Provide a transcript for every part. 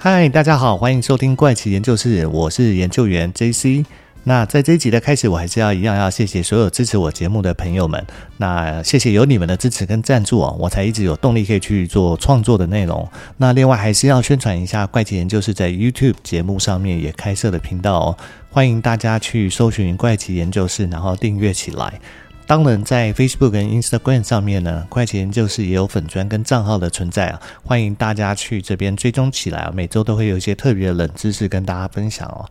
嗨，大家好，欢迎收听怪奇研究室，我是研究员 JC。那在这一集的开始，我还是要一样要谢谢所有支持我节目的朋友们。那谢谢有你们的支持跟赞助哦，我才一直有动力可以去做创作的内容。那另外还是要宣传一下怪奇研究室在 YouTube 节目上面也开设了频道哦，欢迎大家去搜寻怪奇研究室，然后订阅起来。当然，在 Facebook 跟 Instagram 上面呢，快钱就是也有粉砖跟账号的存在啊，欢迎大家去这边追踪起来啊，每周都会有一些特别的冷知识跟大家分享哦。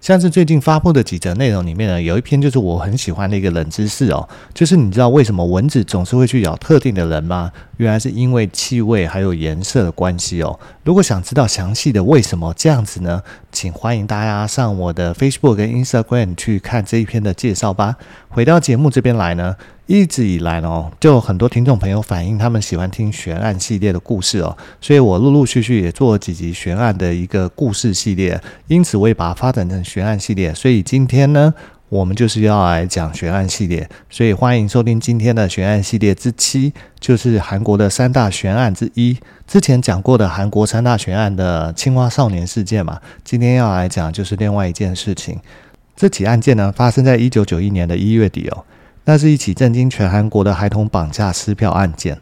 像是最近发布的几则内容里面呢，有一篇就是我很喜欢的一个冷知识哦，就是你知道为什么蚊子总是会去咬特定的人吗？原来是因为气味还有颜色的关系哦。如果想知道详细的为什么这样子呢，请欢迎大家上我的 Facebook 跟 Instagram 去看这一篇的介绍吧。回到节目这边来呢，一直以来呢，就很多听众朋友反映他们喜欢听悬案系列的故事哦，所以我陆陆续续也做了几集悬案的一个故事系列，因此我也把它发展成悬案系列。所以今天呢，我们就是要来讲悬案系列，所以欢迎收听今天的悬案系列之七，就是韩国的三大悬案之一。之前讲过的韩国三大悬案的青蛙少年事件嘛，今天要来讲就是另外一件事情。这起案件呢，发生在一九九一年的一月底哦，那是一起震惊全韩国的孩童绑架撕票案件。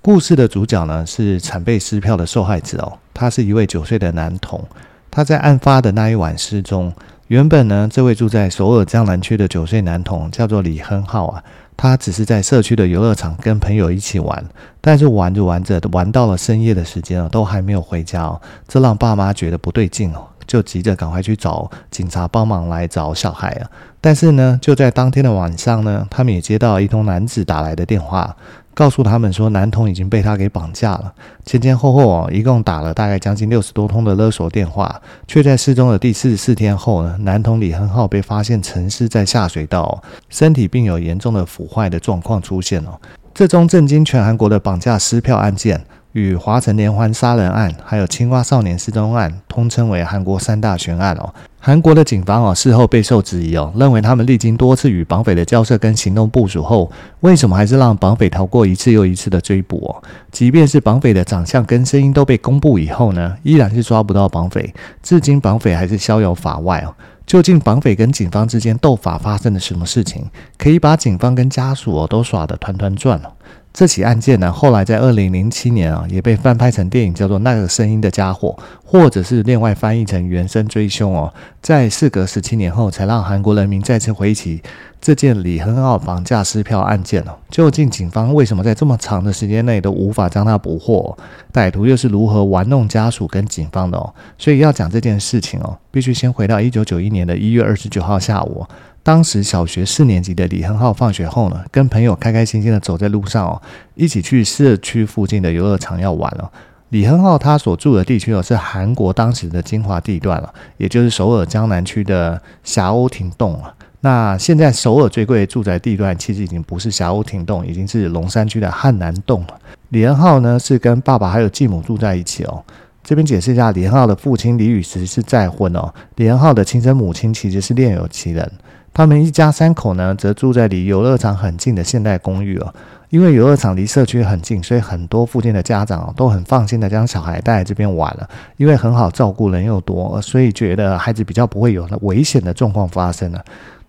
故事的主角呢，是惨被撕票的受害者哦，他是一位九岁的男童，他在案发的那一晚失踪。原本呢，这位住在首尔江南区的九岁男童叫做李亨浩啊，他只是在社区的游乐场跟朋友一起玩，但是玩着玩着，玩到了深夜的时间了，都还没有回家哦，这让爸妈觉得不对劲哦，就急着赶快去找警察帮忙来找小孩啊。但是呢，就在当天的晚上呢，他们也接到一通男子打来的电话。告诉他们说，男童已经被他给绑架了。前前后后哦，一共打了大概将近六十多通的勒索电话，却在失踪的第四十四天后呢，男童李亨浩被发现沉尸在下水道，身体并有严重的腐坏的状况出现哦。这宗震惊全韩国的绑架撕票案件。与华城连环杀人案，还有青蛙少年失踪案，通称为韩国三大悬案哦。韩国的警方哦，事后备受质疑哦，认为他们历经多次与绑匪的交涉跟行动部署后，为什么还是让绑匪逃过一次又一次的追捕哦？即便是绑匪的长相跟声音都被公布以后呢，依然是抓不到绑匪，至今绑匪还是逍遥法外哦。究竟绑匪跟警方之间斗法发生了什么事情，可以把警方跟家属哦都耍得团团转哦？这起案件呢，后来在二零零七年啊，也被翻拍成电影，叫做《那个声音的家伙》，或者是另外翻译成《原声追凶》哦。在事隔十七年后，才让韩国人民再次回忆起这件李亨浩绑架撕票案件哦。究竟警方为什么在这么长的时间内都无法将他捕获？歹徒又是如何玩弄家属跟警方的哦？所以要讲这件事情哦，必须先回到一九九一年的一月二十九号下午。当时小学四年级的李亨浩放学后呢，跟朋友开开心心的走在路上哦，一起去社区附近的游乐场要玩了。李亨浩他所住的地区哦，是韩国当时的精华地段了，也就是首尔江南区的霞鸥亭洞啊。那现在首尔最贵的住宅地段其实已经不是霞鸥亭洞，已经是龙山区的汉南洞了。李亨浩呢是跟爸爸还有继母住在一起哦。这边解释一下，李亨浩的父亲李宇石是再婚哦，李亨浩的亲生母亲其实是另有其人。他们一家三口呢，则住在离游乐场很近的现代公寓哦。因为游乐场离社区很近，所以很多附近的家长都很放心的将小孩带来这边玩了。因为很好照顾，人又多，所以觉得孩子比较不会有危险的状况发生了。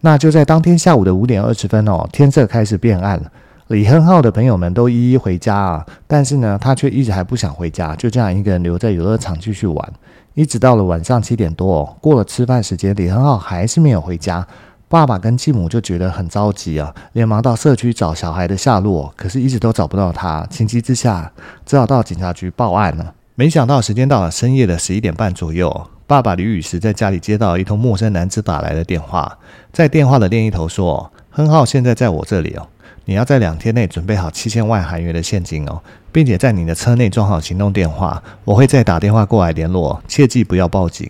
那就在当天下午的五点二十分哦，天色开始变暗了。李亨浩的朋友们都一一回家啊，但是呢，他却一直还不想回家，就这样一个人留在游乐场继续玩，一直到了晚上七点多哦，过了吃饭时间，李亨浩还是没有回家。爸爸跟继母就觉得很着急啊，连忙到社区找小孩的下落，可是一直都找不到他。情急之下，只好到警察局报案了。没想到时间到了深夜的十一点半左右，爸爸李雨石在家里接到一通陌生男子打来的电话，在电话的另一头说：“亨浩现在在我这里哦，你要在两天内准备好七千万韩元的现金哦，并且在你的车内装好行动电话，我会再打电话过来联络，切记不要报警。”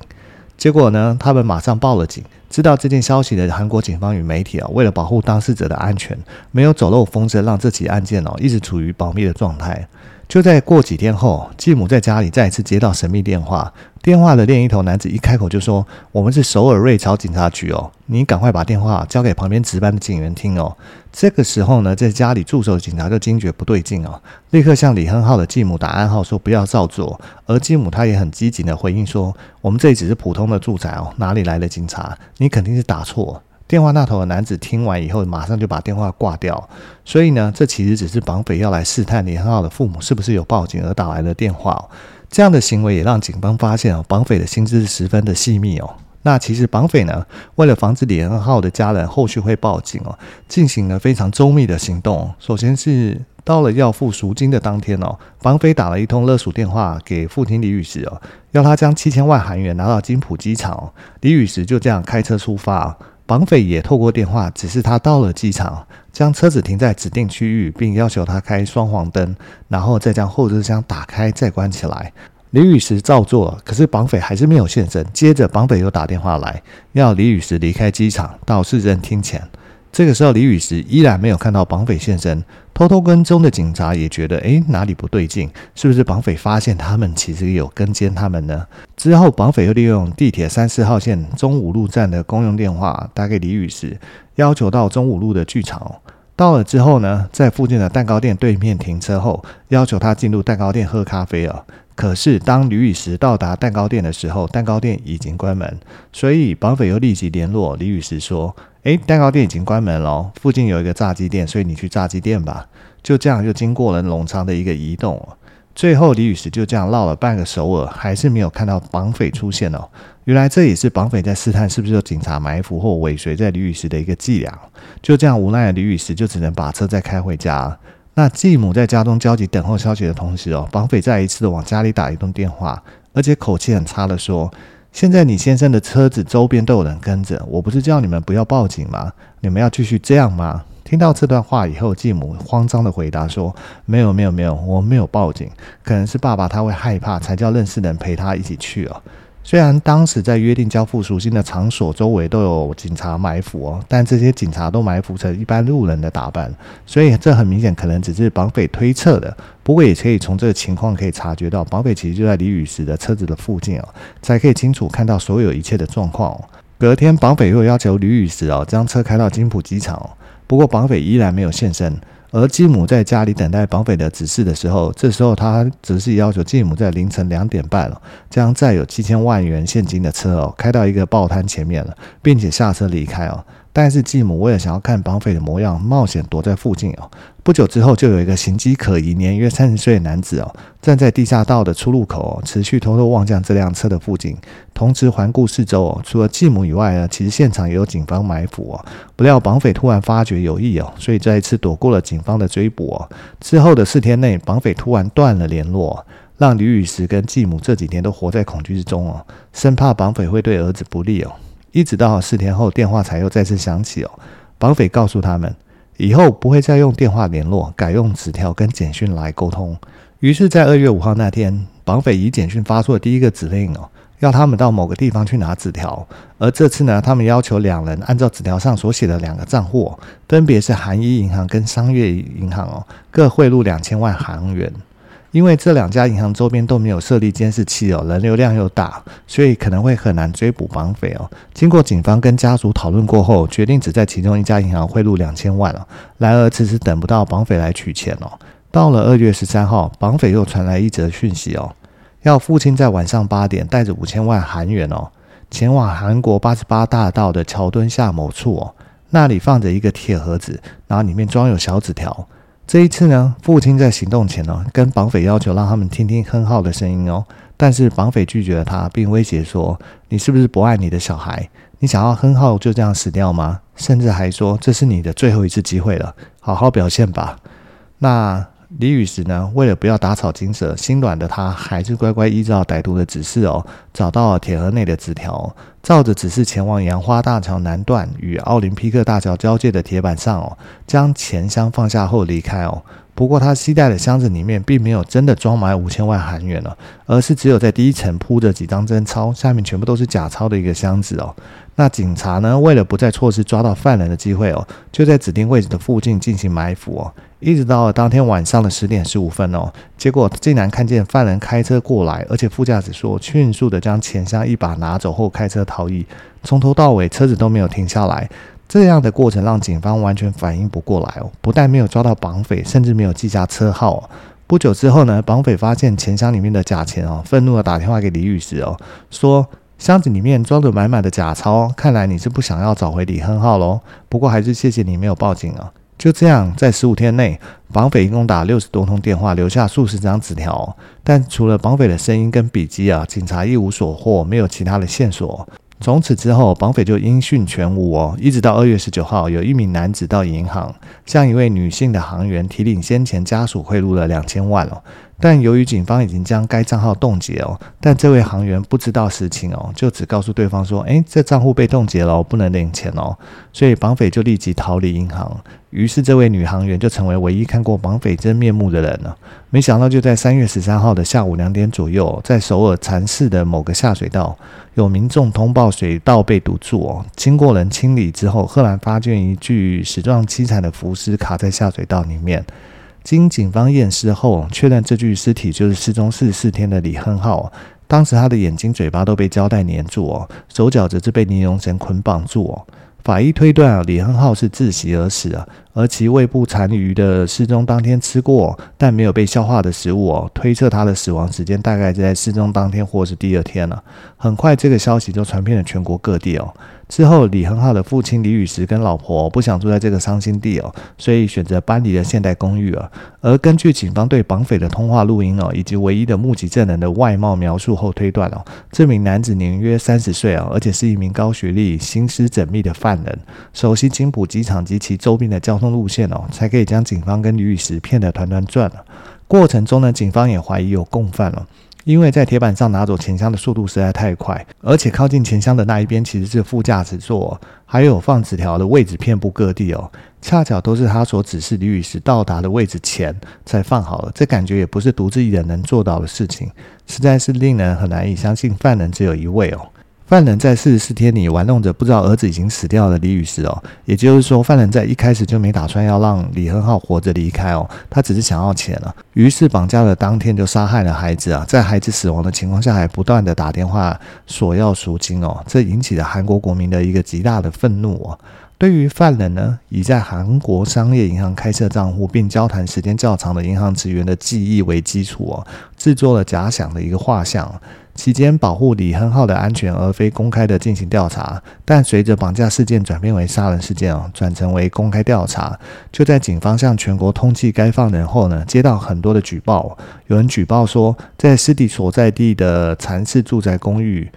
结果呢，他们马上报了警。知道这件消息的韩国警方与媒体啊，为了保护当事者的安全，没有走漏风声，让这起案件哦一直处于保密的状态。就在过几天后，继母在家里再一次接到神秘电话。电话的另一头男子一开口就说：“我们是首尔瑞草警察局哦，你赶快把电话交给旁边值班的警员听哦。”这个时候呢，在家里驻守的警察就惊觉不对劲哦，立刻向李亨浩的继母打暗号说：“不要照做。”而继母她也很机警的回应说：“我们这里只是普通的住宅哦，哪里来的警察？你肯定是打错。”电话那头的男子听完以后，马上就把电话挂掉。所以呢，这其实只是绑匪要来试探李亨浩的父母是不是有报警而打来的电话。这样的行为也让警方发现哦，绑匪的心思十分的细密哦。那其实绑匪呢，为了防止李亨浩的家人后续会报警哦，进行了非常周密的行动。首先是到了要付赎金的当天哦，绑匪打了一通勒索电话给父亲李宇石哦，要他将七千万韩元拿到金浦机场。李宇石就这样开车出发。绑匪也透过电话指示他到了机场，将车子停在指定区域，并要求他开双黄灯，然后再将后车厢打开再关起来。李宇石照做，可是绑匪还是没有现身。接着，绑匪又打电话来，要李宇石离开机场到市政厅前。这个时候，李宇石依然没有看到绑匪现身。偷偷跟踪的警察也觉得，哎，哪里不对劲？是不是绑匪发现他们其实有跟监他们呢？之后，绑匪又利用地铁三四号线中五路站的公用电话打给李宇时，要求到中五路的剧场。到了之后呢，在附近的蛋糕店对面停车后，要求他进入蛋糕店喝咖啡了。可是，当李宇石到达蛋糕店的时候，蛋糕店已经关门，所以绑匪又立即联络李宇石说：“诶，蛋糕店已经关门了，附近有一个炸鸡店，所以你去炸鸡店吧。”就这样，又经过了隆昌的一个移动，最后李宇石就这样绕了半个首尔，还是没有看到绑匪出现哦。原来这也是绑匪在试探是不是有警察埋伏或尾随在李宇石的一个伎俩。就这样，无奈的李宇石就只能把车再开回家。那继母在家中焦急等候消息的同时哦，绑匪再一次的往家里打一通电话，而且口气很差的说：“现在你先生的车子周边都有人跟着，我不是叫你们不要报警吗？你们要继续这样吗？”听到这段话以后，继母慌张的回答说：“没有，没有，没有，我没有报警，可能是爸爸他会害怕，才叫认识的人陪他一起去哦。”虽然当时在约定交付赎金的场所周围都有警察埋伏哦，但这些警察都埋伏成一般路人的打扮，所以这很明显可能只是绑匪推测的。不过也可以从这个情况可以察觉到，绑匪其实就在李宇石的车子的附近哦，才可以清楚看到所有一切的状况。隔天，绑匪又要求李宇石哦将车开到金浦机场哦，不过绑匪依然没有现身。而继母在家里等待绑匪的指示的时候，这时候他只是要求继母在凌晨两点半了，将载有七千万元现金的车哦开到一个报摊前面了，并且下车离开哦。但是继母为了想要看绑匪的模样，冒险躲在附近哦。不久之后，就有一个形迹可疑、年约三十岁的男子哦，站在地下道的出入口，持续偷偷望向这辆车的附近，同时环顾四周哦。除了继母以外呢，其实现场也有警方埋伏哦。不料绑匪突然发觉有异哦，所以再一次躲过了警方的追捕哦。之后的四天内，绑匪突然断了联络，让李宇石跟继母这几天都活在恐惧之中哦，生怕绑匪会对儿子不利哦。一直到四天后，电话才又再次响起哦。绑匪告诉他们，以后不会再用电话联络，改用纸条跟简讯来沟通。于是，在二月五号那天，绑匪以简讯发出了第一个指令哦，要他们到某个地方去拿纸条。而这次呢，他们要求两人按照纸条上所写的两个账户，分别是韩一银行跟商业银行哦，各汇入两千万韩元。因为这两家银行周边都没有设立监视器哦，人流量又大，所以可能会很难追捕绑匪哦。经过警方跟家属讨论过后，决定只在其中一家银行汇入两千万哦。然而迟迟等不到绑匪来取钱哦。到了二月十三号，绑匪又传来一则讯息哦，要父亲在晚上八点带着五千万韩元哦，前往韩国八十八大道的桥墩下某处哦，那里放着一个铁盒子，然后里面装有小纸条。这一次呢，父亲在行动前呢，跟绑匪要求让他们听听亨浩的声音哦，但是绑匪拒绝了他，并威胁说：“你是不是不爱你的小孩？你想要亨浩就这样死掉吗？甚至还说这是你的最后一次机会了，好好表现吧。”那。李雨石呢，为了不要打草惊蛇，心软的他还是乖乖依照歹徒的指示哦，找到了铁盒内的纸条，照着指示前往杨花大桥南段与奥林匹克大桥交界的铁板上哦，将钱箱放下后离开哦。不过他携带的箱子里面并没有真的装满五千万韩元了，而是只有在第一层铺着几张真钞，下面全部都是假钞的一个箱子哦。那警察呢，为了不再错失抓到犯人的机会哦，就在指定位置的附近进行埋伏哦，一直到了当天晚上的十点十五分哦，结果竟然看见犯人开车过来，而且副驾驶说迅速的将钱箱一把拿走后开车逃逸，从头到尾车子都没有停下来。这样的过程让警方完全反应不过来哦，不但没有抓到绑匪，甚至没有记下车号。不久之后呢，绑匪发现钱箱里面的假钱哦，愤怒的打电话给李宇石哦，说。箱子里面装着满满的假钞，看来你是不想要找回李亨浩喽。不过还是谢谢你没有报警啊。就这样，在十五天内，绑匪一共打六十多通电话，留下数十张纸条。但除了绑匪的声音跟笔迹啊，警察一无所获，没有其他的线索。从此之后，绑匪就音讯全无哦。一直到二月十九号，有一名男子到银行，向一位女性的行员提领先前家属汇入了两千万哦。但由于警方已经将该账号冻结哦，但这位行员不知道实情哦，就只告诉对方说：“诶，这账户被冻结了，不能领钱哦。”所以绑匪就立即逃离银行。于是这位女行员就成为唯一看过绑匪真面目的人了。没想到就在三月十三号的下午两点左右，在首尔禅市的某个下水道，有民众通报水道被堵住哦。经过人清理之后，赫然发现一具死状凄惨的浮尸卡在下水道里面。经警方验尸后，确认这具尸体就是失踪四十四天的李亨浩。当时他的眼睛、嘴巴都被胶带粘住哦，手脚则是被尼龙绳捆绑住哦。法医推断啊，李亨浩是窒息而死啊，而其胃部残余的失踪当天吃过但没有被消化的食物哦，推测他的死亡时间大概在失踪当天或是第二天了。很快，这个消息就传遍了全国各地哦。之后，李亨浩的父亲李宇石跟老婆不想住在这个伤心地哦，所以选择搬离了现代公寓啊。而根据警方对绑匪的通话录音哦，以及唯一的目击证人的外貌描述后推断哦，这名男子年约三十岁啊，而且是一名高学历、心思缜密的犯人，熟悉金浦机场及其周边的交通路线哦，才可以将警方跟李宇石骗得团团转了。过程中呢，警方也怀疑有共犯了。因为在铁板上拿走钱箱的速度实在太快，而且靠近钱箱的那一边其实是副驾驶座，还有放纸条的位置遍布各地哦，恰巧都是他所指示李宇石到达的位置前才放好了，这感觉也不是独自一人能做到的事情，实在是令人很难以相信犯人只有一位哦。犯人在四十四天里玩弄着不知道儿子已经死掉的李宇石哦，也就是说，犯人在一开始就没打算要让李亨浩活着离开哦，他只是想要钱了。于是绑架的当天就杀害了孩子啊，在孩子死亡的情况下还不断的打电话索要赎金哦，这引起了韩国国民的一个极大的愤怒哦。对于犯人呢，以在韩国商业银行开设账户并交谈时间较长的银行职员的记忆为基础哦，制作了假想的一个画像。期间保护李亨浩的安全，而非公开的进行调查。但随着绑架事件转变为杀人事件哦，转成为公开调查。就在警方向全国通缉该犯人后呢，接到很多的举报。有人举报说，在尸体所在地的禅寺住宅公寓。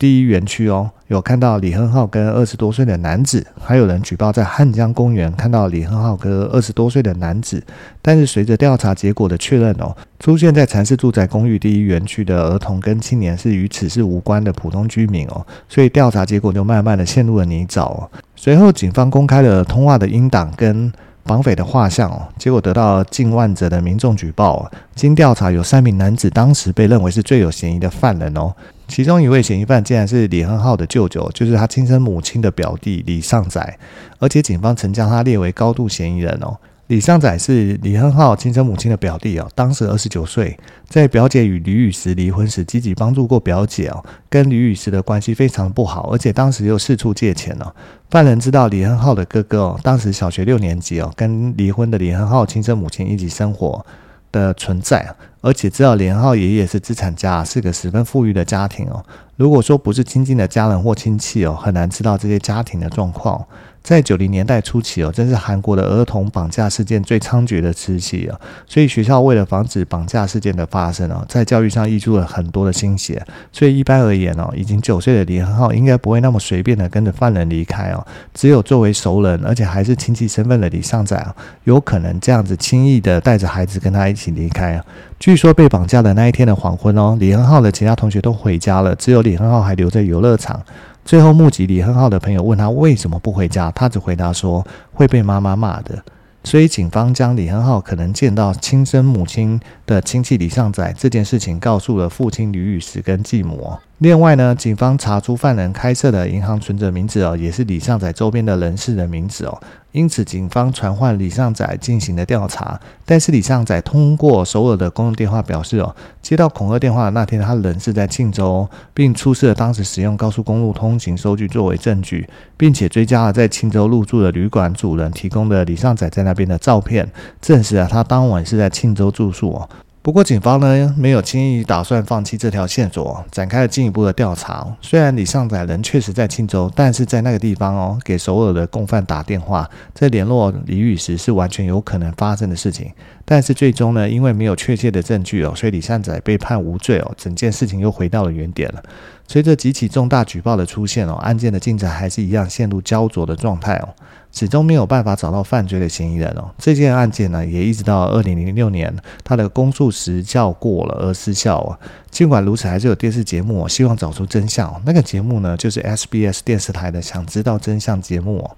第一园区哦，有看到李亨浩跟二十多岁的男子，还有人举报在汉江公园看到李亨浩跟二十多岁的男子。但是随着调查结果的确认哦，出现在禅寺住宅公寓第一园区的儿童跟青年是与此事无关的普通居民哦，所以调查结果就慢慢的陷入了泥沼。随后警方公开了通话的音档跟绑匪的画像哦，结果得到近万则的民众举报。经调查，有三名男子当时被认为是最有嫌疑的犯人哦。其中一位嫌疑犯竟然是李亨浩的舅舅，就是他亲生母亲的表弟李尚宰，而且警方曾将他列为高度嫌疑人哦。李尚宰是李亨浩亲生母亲的表弟哦，当时二十九岁，在表姐与李雨石离婚时，积极帮助过表姐哦，跟李雨石的关系非常不好，而且当时又四处借钱哦。犯人知道李亨浩的哥哥哦，当时小学六年级哦，跟离婚的李亨浩亲生母亲一起生活的存在。而且知道连浩爷爷是资产家，是个十分富裕的家庭哦。如果说不是亲近的家人或亲戚哦，很难知道这些家庭的状况。在九零年代初期哦，正是韩国的儿童绑架事件最猖獗的时期哦，所以学校为了防止绑架事件的发生哦，在教育上溢出了很多的心血。所以一般而言哦，已经九岁的李亨浩应该不会那么随便的跟着犯人离开哦。只有作为熟人，而且还是亲戚身份的李尚宰啊，有可能这样子轻易的带着孩子跟他一起离开啊。据说被绑架的那一天的黄昏哦，李亨浩的其他同学都回家了，只有李亨浩还留在游乐场。最后目击李亨浩的朋友问他为什么不回家，他只回答说会被妈妈骂的。所以警方将李亨浩可能见到亲生母亲的亲戚李尚载这件事情告诉了父亲吕宇石跟继母。另外呢，警方查出犯人开设的银行存折名字哦，也是李尚载周边的人士的名字哦。因此，警方传唤李尚载进行了调查。但是，李尚载通过首尔的公用电话表示哦，接到恐吓电话的那天，他人是在庆州，并出示了当时使用高速公路通行收据作为证据，并且追加了在庆州入住的旅馆主人提供的李尚载在那边的照片，证实了他当晚是在庆州住宿哦。不过，警方呢没有轻易打算放弃这条线索，展开了进一步的调查。虽然李尚载人确实在庆州，但是在那个地方哦，给首尔的共犯打电话，在联络李宇时是完全有可能发生的事情。但是最终呢，因为没有确切的证据哦，所以李尚载被判无罪哦，整件事情又回到了原点了。随着几起重大举报的出现哦，案件的进展还是一样陷入焦灼的状态哦。始终没有办法找到犯罪的嫌疑人哦。这件案件呢，也一直到二零零六年，他的公诉时效过了而失效哦。尽管如此，还是有电视节目希望找出真相。那个节目呢，就是 SBS 电视台的《想知道真相》节目哦。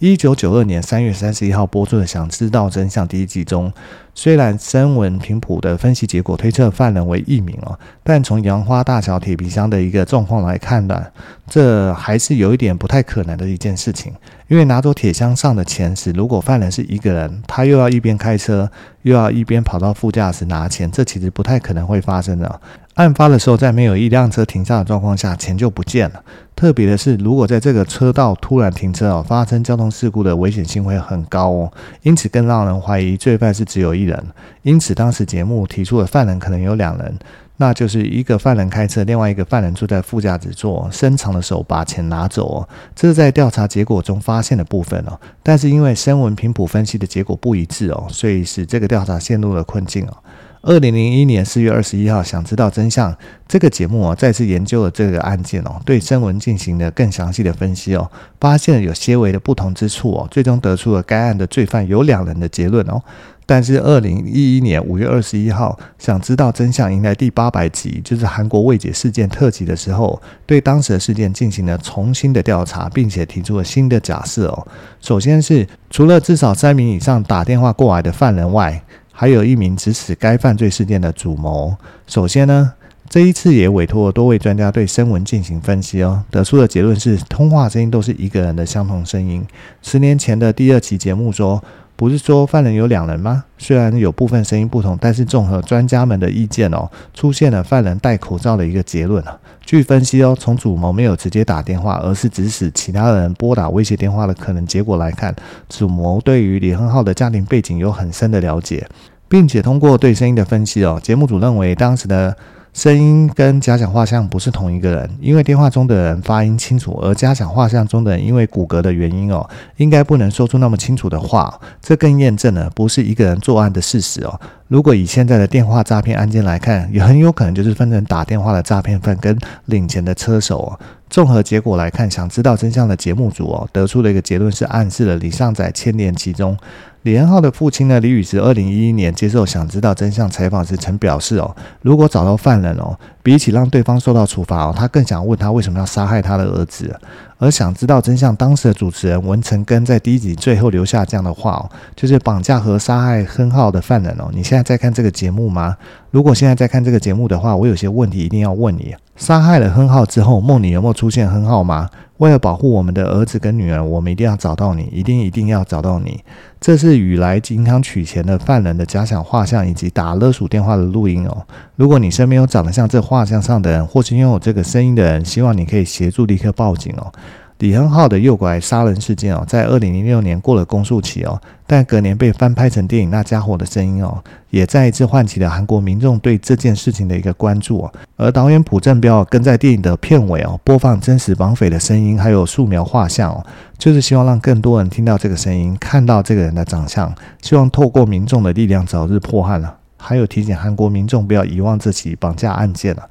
一九九二年三月三十一号播出的《想知道真相》第一季中，虽然声纹频谱的分析结果推测犯人为一名哦，但从杨花大小铁皮箱的一个状况来看呢，这还是有一点不太可能的一件事情。因为拿走铁箱上的钱时，如果犯人是一个人，他又要一边开车，又要一边跑到副驾驶拿钱，这其实不太可能会发生的。案发的时候，在没有一辆车停下的状况下，钱就不见了。特别的是，如果在这个车道突然停车哦，发生交通事故的危险性会很高哦。因此，更让人怀疑罪犯是只有一人。因此，当时节目提出的犯人可能有两人，那就是一个犯人开车，另外一个犯人坐在副驾驶座，伸长的手把钱拿走哦。这是在调查结果中发现的部分哦。但是因为声纹频谱分析的结果不一致哦，所以使这个调查陷入了困境哦。二零零一年四月二十一号，想知道真相这个节目哦，再次研究了这个案件哦，对声纹进行了更详细的分析哦，发现有些微的不同之处哦，最终得出了该案的罪犯有两人的结论哦。但是二零一一年五月二十一号，想知道真相迎来第八百集，就是韩国未解事件特辑的时候，对当时的事件进行了重新的调查，并且提出了新的假设哦。首先是除了至少三名以上打电话过来的犯人外，还有一名指使该犯罪事件的主谋。首先呢，这一次也委托了多位专家对声纹进行分析哦，得出的结论是通话声音都是一个人的相同声音。十年前的第二期节目说，不是说犯人有两人吗？虽然有部分声音不同，但是综合专家们的意见哦，出现了犯人戴口罩的一个结论啊。据分析哦，从主谋没有直接打电话，而是指使其他人拨打威胁电话的可能结果来看，主谋对于李亨浩的家庭背景有很深的了解，并且通过对声音的分析哦，节目组认为当时的。声音跟假想画像不是同一个人，因为电话中的人发音清楚，而假想画像中的人因为骨骼的原因哦，应该不能说出那么清楚的话。这更验证了不是一个人作案的事实哦。如果以现在的电话诈骗案件来看，也很有可能就是分成打电话的诈骗犯跟领钱的车手哦。综合结果来看，想知道真相的节目组哦，得出的一个结论是暗示了李尚载牵连其中。李恩浩的父亲呢，李宇石，二零一一年接受《想知道真相》采访时曾表示哦，如果找到犯人哦，比起让对方受到处罚哦，他更想问他为什么要杀害他的儿子。而想知道真相，当时的主持人文成根在第一集最后留下这样的话哦，就是绑架和杀害亨浩的犯人哦。你现在在看这个节目吗？如果现在在看这个节目的话，我有些问题一定要问你。杀害了亨浩之后，梦里有没有出现亨浩吗？为了保护我们的儿子跟女儿，我们一定要找到你，一定一定要找到你。这是与来银行取钱的犯人的假想画像，以及打勒索电话的录音哦。如果你身边有长得像这画像上的人，或是拥有这个声音的人，希望你可以协助立刻报警哦。李亨浩的诱拐杀人事件哦，在二零零六年过了公诉期哦，但隔年被翻拍成电影《那家伙的声音》哦，也再一次唤起了韩国民众对这件事情的一个关注哦。而导演朴正标更在电影的片尾哦，播放真实绑匪的声音，还有素描画像哦，就是希望让更多人听到这个声音，看到这个人的长相，希望透过民众的力量早日破案了。还有提醒韩国民众不要遗忘这起绑架案件了。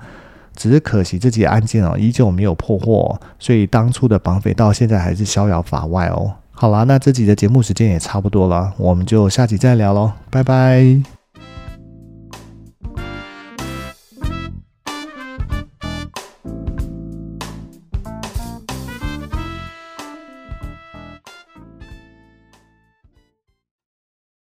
只是可惜，这起案件哦，依旧没有破获，所以当初的绑匪到现在还是逍遥法外哦。好啦，那这集的节目时间也差不多了，我们就下集再聊喽，拜拜。